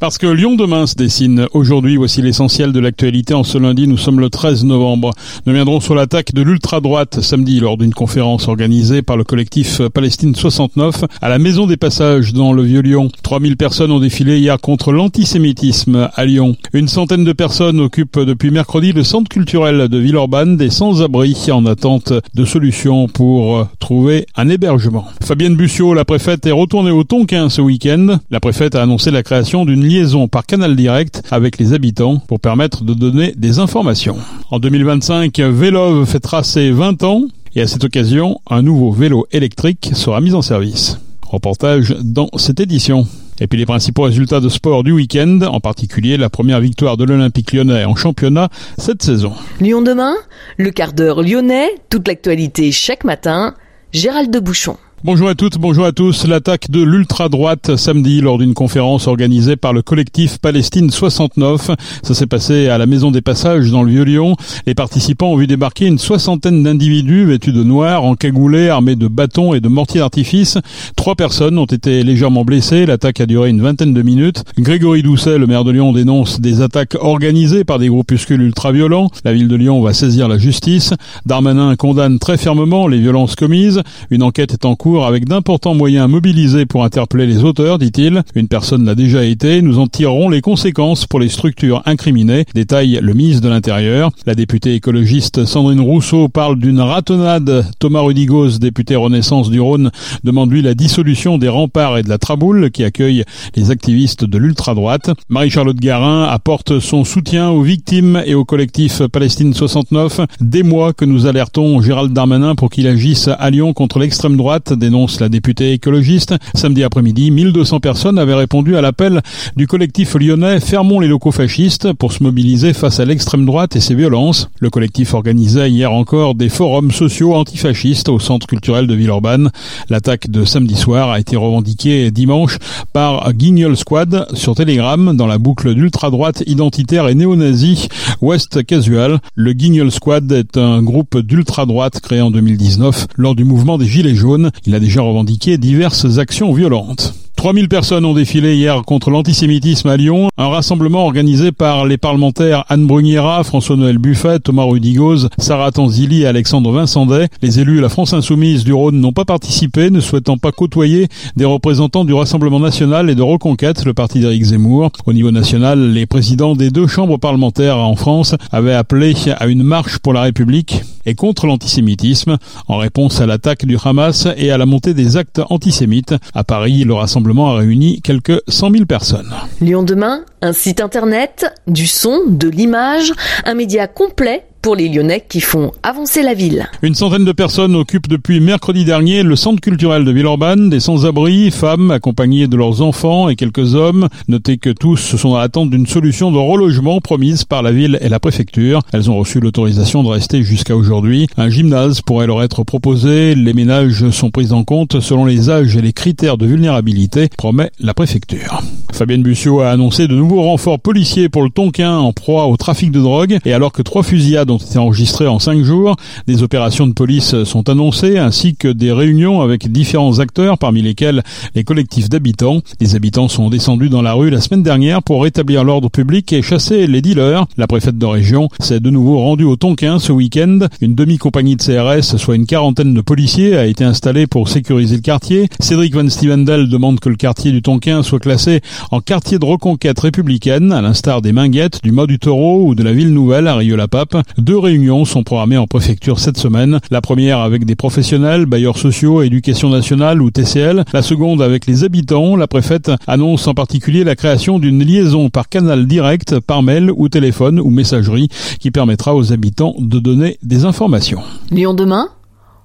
Parce que Lyon demain se dessine aujourd'hui, voici l'essentiel de l'actualité. En ce lundi, nous sommes le 13 novembre. Nous viendrons sur l'attaque de l'ultra-droite samedi lors d'une conférence organisée par le collectif Palestine 69 à la Maison des Passages dans le Vieux-Lyon. 3000 personnes ont défilé hier contre l'antisémitisme à Lyon. Une centaine de personnes occupent depuis mercredi le centre culturel de Villeurbanne des sans-abri en attente de solutions pour trouver un hébergement. Fabienne Bussiot, la préfète, est retournée au Tonkin ce week-end. La préfète a annoncé la création d'une liaison par canal direct avec les habitants pour permettre de donner des informations. En 2025, Vélov fêtera ses 20 ans et à cette occasion, un nouveau vélo électrique sera mis en service. Reportage dans cette édition. Et puis les principaux résultats de sport du week-end, en particulier la première victoire de l'Olympique lyonnais en championnat cette saison. Lyon demain, le quart d'heure lyonnais, toute l'actualité chaque matin, Gérald de Bouchon. Bonjour à toutes, bonjour à tous. L'attaque de l'ultra-droite samedi lors d'une conférence organisée par le collectif Palestine 69. Ça s'est passé à la Maison des Passages dans le Vieux-Lyon. Les participants ont vu débarquer une soixantaine d'individus vêtus de noir, encagoulés, armés de bâtons et de mortiers d'artifice. Trois personnes ont été légèrement blessées. L'attaque a duré une vingtaine de minutes. Grégory Doucet, le maire de Lyon, dénonce des attaques organisées par des groupuscules ultra-violents. La ville de Lyon va saisir la justice. Darmanin condamne très fermement les violences commises. Une enquête est en cours avec d'importants moyens mobilisés pour interpeller les auteurs, dit-il. Une personne l'a déjà été. Nous en tirerons les conséquences pour les structures incriminées, détaille le ministre de l'Intérieur. La députée écologiste Sandrine Rousseau parle d'une ratonnade. Thomas Rudigos, député Renaissance du Rhône, demande lui la dissolution des remparts et de la Traboule qui accueillent les activistes de l'ultra-droite. Marie-Charlotte Garin apporte son soutien aux victimes et au collectif Palestine 69. Des mois que nous alertons Gérald Darmanin pour qu'il agisse à Lyon contre l'extrême droite dénonce la députée écologiste. Samedi après-midi, 1200 personnes avaient répondu à l'appel du collectif lyonnais Fermons les locaux fascistes pour se mobiliser face à l'extrême droite et ses violences. Le collectif organisait hier encore des forums sociaux antifascistes au centre culturel de Villeurbanne. L'attaque de samedi soir a été revendiquée dimanche par Guignol Squad sur Telegram dans la boucle d'ultra-droite identitaire et néo-nazi West Casual. Le Guignol Squad est un groupe d'ultra-droite créé en 2019 lors du mouvement des Gilets jaunes. Il a déjà revendiqué diverses actions violentes. 3000 personnes ont défilé hier contre l'antisémitisme à Lyon, un rassemblement organisé par les parlementaires Anne Bruniera, François-Noël Buffet, Thomas Rudigoz, Sarah Tanzili et Alexandre Vincendet. Les élus de la France Insoumise du Rhône n'ont pas participé, ne souhaitant pas côtoyer des représentants du Rassemblement National et de Reconquête, le parti d'Éric Zemmour. Au niveau national, les présidents des deux chambres parlementaires en France avaient appelé à une marche pour la République et contre l'antisémitisme en réponse à l'attaque du Hamas et à la montée des actes antisémites. À Paris, le rassemblement a réuni quelques 100 000 personnes. Lyon demain, un site internet, du son, de l'image, un média complet pour les Lyonnais qui font avancer la ville. Une centaine de personnes occupent depuis mercredi dernier le centre culturel de Villeurbanne, des sans-abri, femmes accompagnées de leurs enfants et quelques hommes. Notez que tous sont à l'attente d'une solution de relogement promise par la ville et la préfecture. Elles ont reçu l'autorisation de rester jusqu'à aujourd'hui. Un gymnase pourrait leur être proposé. Les ménages sont pris en compte selon les âges et les critères de vulnérabilité, promet la préfecture. Fabienne Bussiot a annoncé de nouveaux renforts policiers pour le Tonkin en proie au trafic de drogue et alors que trois fusillades ont été enregistrés en cinq jours. Des opérations de police sont annoncées ainsi que des réunions avec différents acteurs parmi lesquels les collectifs d'habitants. Les habitants sont descendus dans la rue la semaine dernière pour rétablir l'ordre public et chasser les dealers. La préfète de région s'est de nouveau rendue au Tonkin ce week-end. Une demi-compagnie de CRS, soit une quarantaine de policiers, a été installée pour sécuriser le quartier. Cédric Van Stevendel demande que le quartier du Tonkin soit classé en quartier de reconquête républicaine, à l'instar des Minguettes, du Mât du Taureau ou de la Ville Nouvelle à Rieux-la-Pape. Deux réunions sont programmées en préfecture cette semaine. La première avec des professionnels, bailleurs sociaux, éducation nationale ou TCL. La seconde avec les habitants. La préfète annonce en particulier la création d'une liaison par canal direct, par mail ou téléphone ou messagerie qui permettra aux habitants de donner des informations. Lyon demain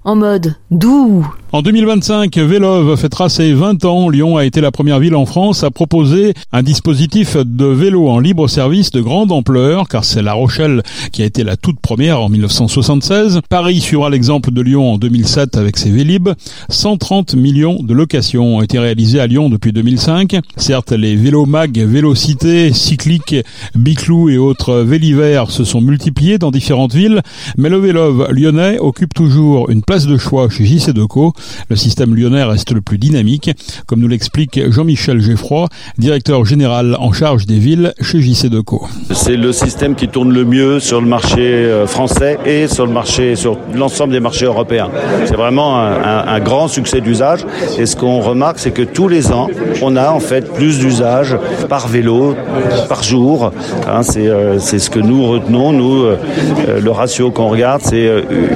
en mode doux. En 2025, Vélov fêtera ses 20 ans. Lyon a été la première ville en France à proposer un dispositif de vélo en libre service de grande ampleur, car c'est La Rochelle qui a été la toute première en 1976. Paris suivra l'exemple de Lyon en 2007 avec ses Vélib. 130 millions de locations ont été réalisées à Lyon depuis 2005. Certes, les Vélomag, Vélocité, Cyclique, Biclou et autres Vélivers se sont multipliés dans différentes villes, mais le Vélov lyonnais occupe toujours une place de choix chez JC Deco. Le système lyonnais reste le plus dynamique, comme nous l'explique Jean-Michel Geffroy, directeur général en charge des villes chez JC Deco. C'est le système qui tourne le mieux sur le marché euh, français et sur le marché, sur l'ensemble des marchés européens. C'est vraiment un, grand succès d'usage. Et ce qu'on remarque, c'est que tous les ans, on a en fait plus d'usage par vélo, par jour. Hein, c'est euh, ce que nous retenons. Nous, euh, le ratio qu'on regarde, c'est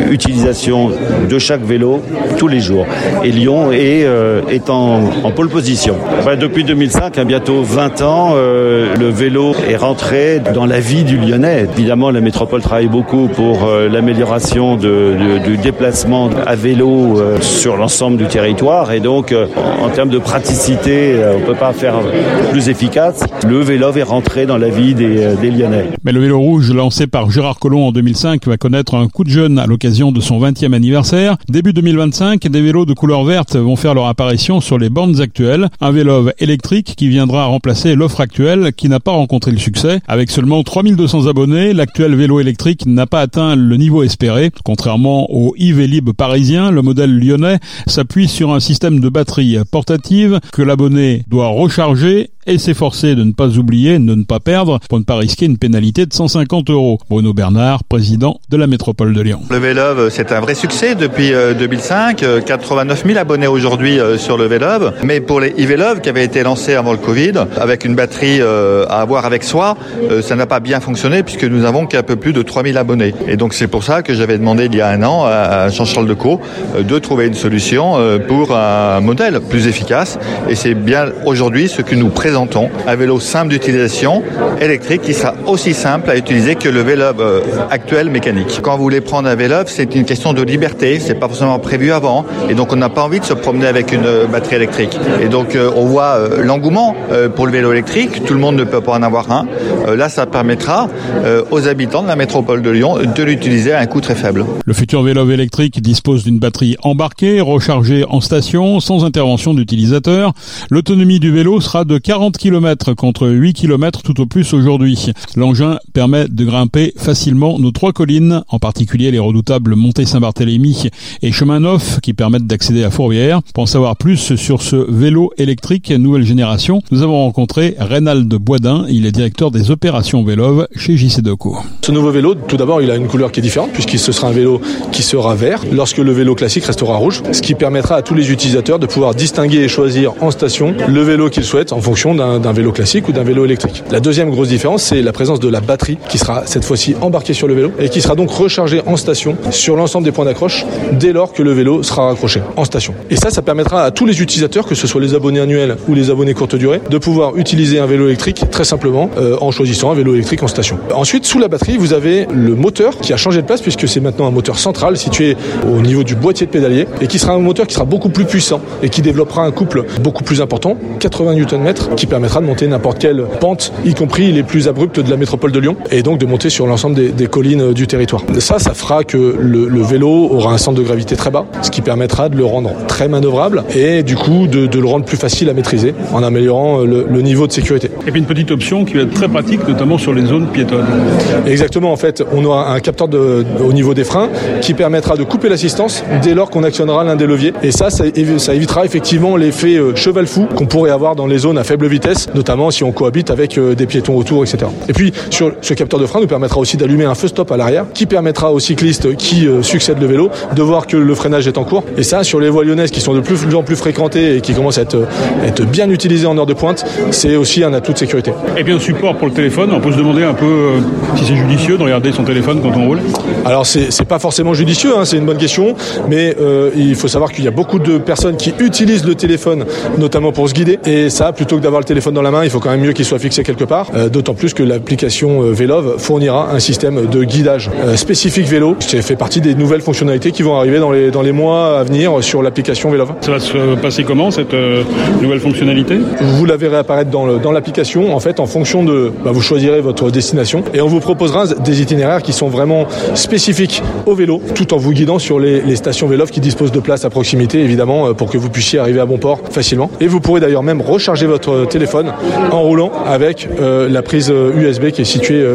utilisation de chaque vélo tous les jours. Et Lyon est, euh, en, pole position. Depuis 2005, à bientôt 20 ans, euh, le vélo est rentré dans la vie du Lyonnais. Évidemment, la métropole travaille beaucoup pour l'amélioration de, de, du déplacement à vélo sur l'ensemble du territoire. Et donc, en termes de praticité, on ne peut pas faire plus efficace. Le vélo est rentré dans la vie des, des Lyonnais. Mais le vélo rouge lancé par Gérard Collomb en 2005 va connaître un coup de jeune à l'occasion de son 20e anniversaire. Début 2025, des vélos de couleur verte vont faire leur apparition sur les bornes actuelles. Un vélo électrique qui viendra remplacer l'offre actuelle qui n'a pas rencontré le succès. Avec seulement 3200 abonnés, l'actuel vélo électrique n'a pas atteint le niveau espéré. Contrairement au e-Vélib parisien, le modèle lyonnais s'appuie sur un système de batterie portative que l'abonné doit recharger et s'efforcer de ne pas oublier, de ne pas perdre pour ne pas risquer une pénalité de 150 euros. Bruno Bernard, président de la métropole de Lyon. Le Vélove, c'est un vrai succès depuis 2005. 89 000 abonnés aujourd'hui euh, sur le Vélove. Mais pour les e-Vélove qui avaient été lancés avant le Covid, avec une batterie euh, à avoir avec soi, euh, ça n'a pas bien fonctionné puisque nous avons qu'un peu plus de 3000 abonnés. Et donc c'est pour ça que j'avais demandé il y a un an à Jean-Charles Decaux de trouver une solution pour un modèle plus efficace. Et c'est bien aujourd'hui ce que nous présentons un vélo simple d'utilisation, électrique, qui sera aussi simple à utiliser que le vélo euh, actuel mécanique. Quand vous voulez prendre un vélo, c'est une question de liberté, c'est pas forcément prévu avant, et donc on n'a pas envie de se promener avec une euh, batterie électrique. Et donc euh, on voit l'engouement pour le vélo électrique, tout le monde ne peut pas en avoir un. Là, ça permettra aux habitants de la métropole de Lyon de l'utiliser à un coût très faible. Le futur vélo électrique dispose d'une batterie embarquée, rechargée en station, sans intervention d'utilisateur. L'autonomie du vélo sera de 40 40 km contre 8 km tout au plus aujourd'hui. L'engin permet de grimper facilement nos trois collines, en particulier les redoutables montées Saint-Barthélemy et Chemin Neuf qui permettent d'accéder à Fourvière. Pour en savoir plus sur ce vélo électrique nouvelle génération, nous avons rencontré Reynald Boisdin, il est directeur des opérations Vélove chez JC Deco. Ce nouveau vélo, tout d'abord, il a une couleur qui est différente puisqu'il ce sera un vélo qui sera vert lorsque le vélo classique restera rouge, ce qui permettra à tous les utilisateurs de pouvoir distinguer et choisir en station le vélo qu'ils souhaitent en fonction d'un vélo classique ou d'un vélo électrique. La deuxième grosse différence, c'est la présence de la batterie qui sera cette fois-ci embarquée sur le vélo et qui sera donc rechargée en station sur l'ensemble des points d'accroche dès lors que le vélo sera raccroché en station. Et ça, ça permettra à tous les utilisateurs, que ce soit les abonnés annuels ou les abonnés courte durée, de pouvoir utiliser un vélo électrique très simplement euh, en choisissant un vélo électrique en station. Ensuite, sous la batterie, vous avez le moteur qui a changé de place puisque c'est maintenant un moteur central situé au niveau du boîtier de pédalier et qui sera un moteur qui sera beaucoup plus puissant et qui développera un couple beaucoup plus important, 80 Nm, qui permettra de monter n'importe quelle pente, y compris les plus abruptes de la métropole de Lyon, et donc de monter sur l'ensemble des, des, collines du territoire. Ça, ça fera que le, le, vélo aura un centre de gravité très bas, ce qui permettra de le rendre très manœuvrable et du coup de, de le rendre plus facile à maîtriser en améliorant le, le, niveau de sécurité. Et puis une petite option qui va être très pratique, notamment sur les zones piétonnes. Exactement, en fait, on aura un capteur de, au niveau des freins qui permettra de couper l'assistance dès lors qu'on actionnera l'un des leviers. Et ça, ça, ça évitera effectivement l'effet euh, cheval fou qu'on pourrait avoir dans les zones à faible vitesse, notamment si on cohabite avec euh, des piétons autour, etc. Et puis, sur ce capteur de frein nous permettra aussi d'allumer un feu stop à l'arrière, qui permettra aux cyclistes qui euh, succèdent le vélo de voir que le freinage est en cours. Et ça, sur les voies lyonnaises qui sont de plus en plus fréquentées et qui commencent à être, être bien utilisées en heure de pointe, c'est aussi un atout de sécurité. Et bien, support pour le téléphone, on peut se demander un peu euh, si c'est judicieux de regarder son téléphone quand on roule Alors, c'est pas forcément judicieux, hein, c'est une bonne question, mais euh, il faut savoir qu'il y a beaucoup de personnes qui utilisent le téléphone, notamment pour se guider. Et ça, plutôt que d'avoir le téléphone dans la main, il faut quand même mieux qu'il soit fixé quelque part. Euh, D'autant plus que l'application euh, Vélove fournira un système de guidage euh, spécifique vélo. C'est fait partie des nouvelles fonctionnalités qui vont arriver dans les, dans les mois à venir sur l'application Vélove. Ça va se passer comment cette euh, nouvelle fonctionnalité? Vous la verrez apparaître dans l'application. En fait, en fonction de, bah, vous choisirez votre destination et on vous proposera des itinéraires qui sont vraiment spécifiques au vélo tout en vous guidant sur les, les stations Vélov qui disposent de places à proximité, évidemment, pour que vous puissiez arriver à bon port facilement. Et vous pourrez d'ailleurs même recharger votre téléphone en roulant avec la prise USB qui est située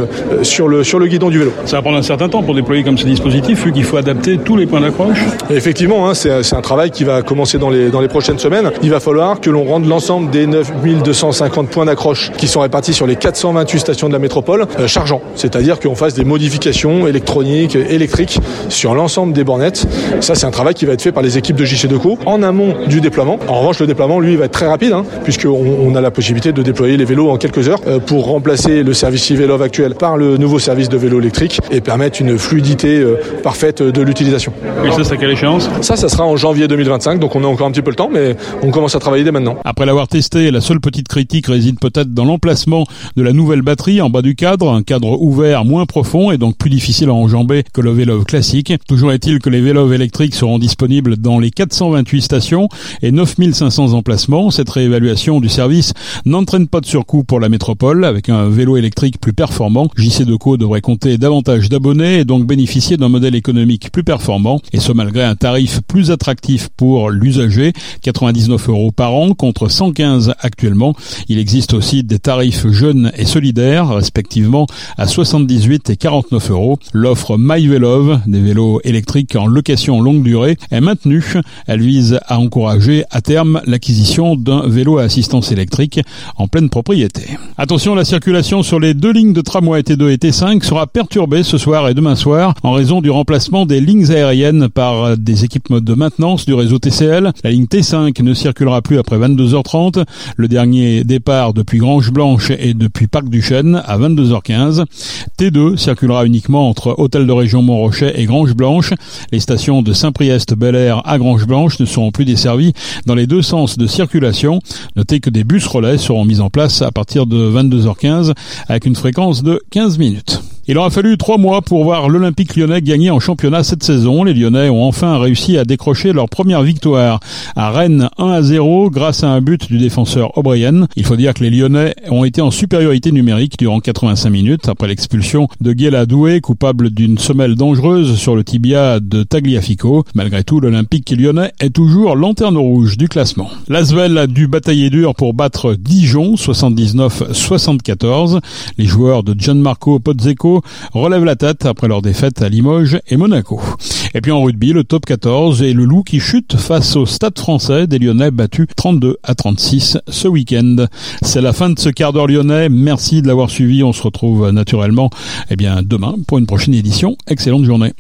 sur le, sur le guidon du vélo. Ça va prendre un certain temps pour déployer comme ce dispositif, vu qu'il faut adapter tous les points d'accroche Effectivement, hein, c'est un travail qui va commencer dans les, dans les prochaines semaines. Il va falloir que l'on rende l'ensemble des 9250 points d'accroche qui sont répartis sur les 428 stations de la métropole euh, chargeants. C'est-à-dire qu'on fasse des modifications électroniques, électriques sur l'ensemble des bornettes. Ça, c'est un travail qui va être fait par les équipes de JC Deco en amont du déploiement. En revanche, le déploiement, lui, va être très rapide, hein, puisqu'on on a la possibilité de déployer les vélos en quelques heures euh, pour remplacer le service e-vélo actuel par le nouveau service de vélo électrique et permettre une fluidité euh, parfaite de l'utilisation. Et ça, c'est à quelle échéance? Ça, ça sera en janvier 2025, donc on a encore un petit peu le temps, mais on commence à travailler dès maintenant. Après l'avoir testé, la seule petite critique réside peut-être dans l'emplacement de la nouvelle batterie en bas du cadre, un cadre ouvert moins profond et donc plus difficile à enjamber que le vélo classique. Toujours est-il que les vélos électriques seront disponibles dans les 428 stations et 9500 emplacements. Cette réévaluation du service n'entraîne pas de surcoût pour la métropole avec un vélo électrique plus performant. JC Deco devrait compter davantage d'abonnés et donc bénéficier d'un modèle économique plus performant et ce malgré un tarif plus attractif pour l'usager, 99 euros par an contre 115 actuellement. Il existe aussi des tarifs jeunes et solidaires, respectivement à 78 et 49 euros. L'offre MyVelov, des vélos électriques en location longue durée, est maintenue. Elle vise à encourager à terme l'acquisition d'un vélo à assistance électrique en pleine propriété. Attention, la circulation sur les deux lignes de tramway T2 et T5 sera perturbée ce soir et demain soir en raison du remplacement des lignes aériennes par des équipes de maintenance du réseau TCL. La ligne T5 ne circulera plus après 22h30. Le dernier départ depuis Grange Blanche et depuis Parc du Chêne à 22h15. T2 circulera uniquement entre Hôtel de Région Montrochet et Grange Blanche. Les stations de Saint-Priest Bel Air à Grange Blanche ne seront plus desservies dans les deux sens de circulation. Notez que des bus relais seront mis en place à partir de 22h15 avec une fréquence de 15 minutes. Il aura fallu trois mois pour voir l'Olympique lyonnais gagner en championnat cette saison. Les Lyonnais ont enfin réussi à décrocher leur première victoire à Rennes 1 à 0 grâce à un but du défenseur O'Brien. Il faut dire que les Lyonnais ont été en supériorité numérique durant 85 minutes après l'expulsion de Guéla Doué, coupable d'une semelle dangereuse sur le tibia de Tagliafico. Malgré tout, l'Olympique lyonnais est toujours lanterne rouge du classement. L'Asvel a dû batailler dur pour battre Dijon 79-74. Les joueurs de Gianmarco Pozzeco relève la tête après leur défaite à Limoges et Monaco. Et puis en rugby, le top 14 et le loup qui chute face au stade français des Lyonnais battus 32 à 36 ce week-end. C'est la fin de ce quart d'heure lyonnais. Merci de l'avoir suivi. On se retrouve naturellement eh bien, demain pour une prochaine édition. Excellente journée.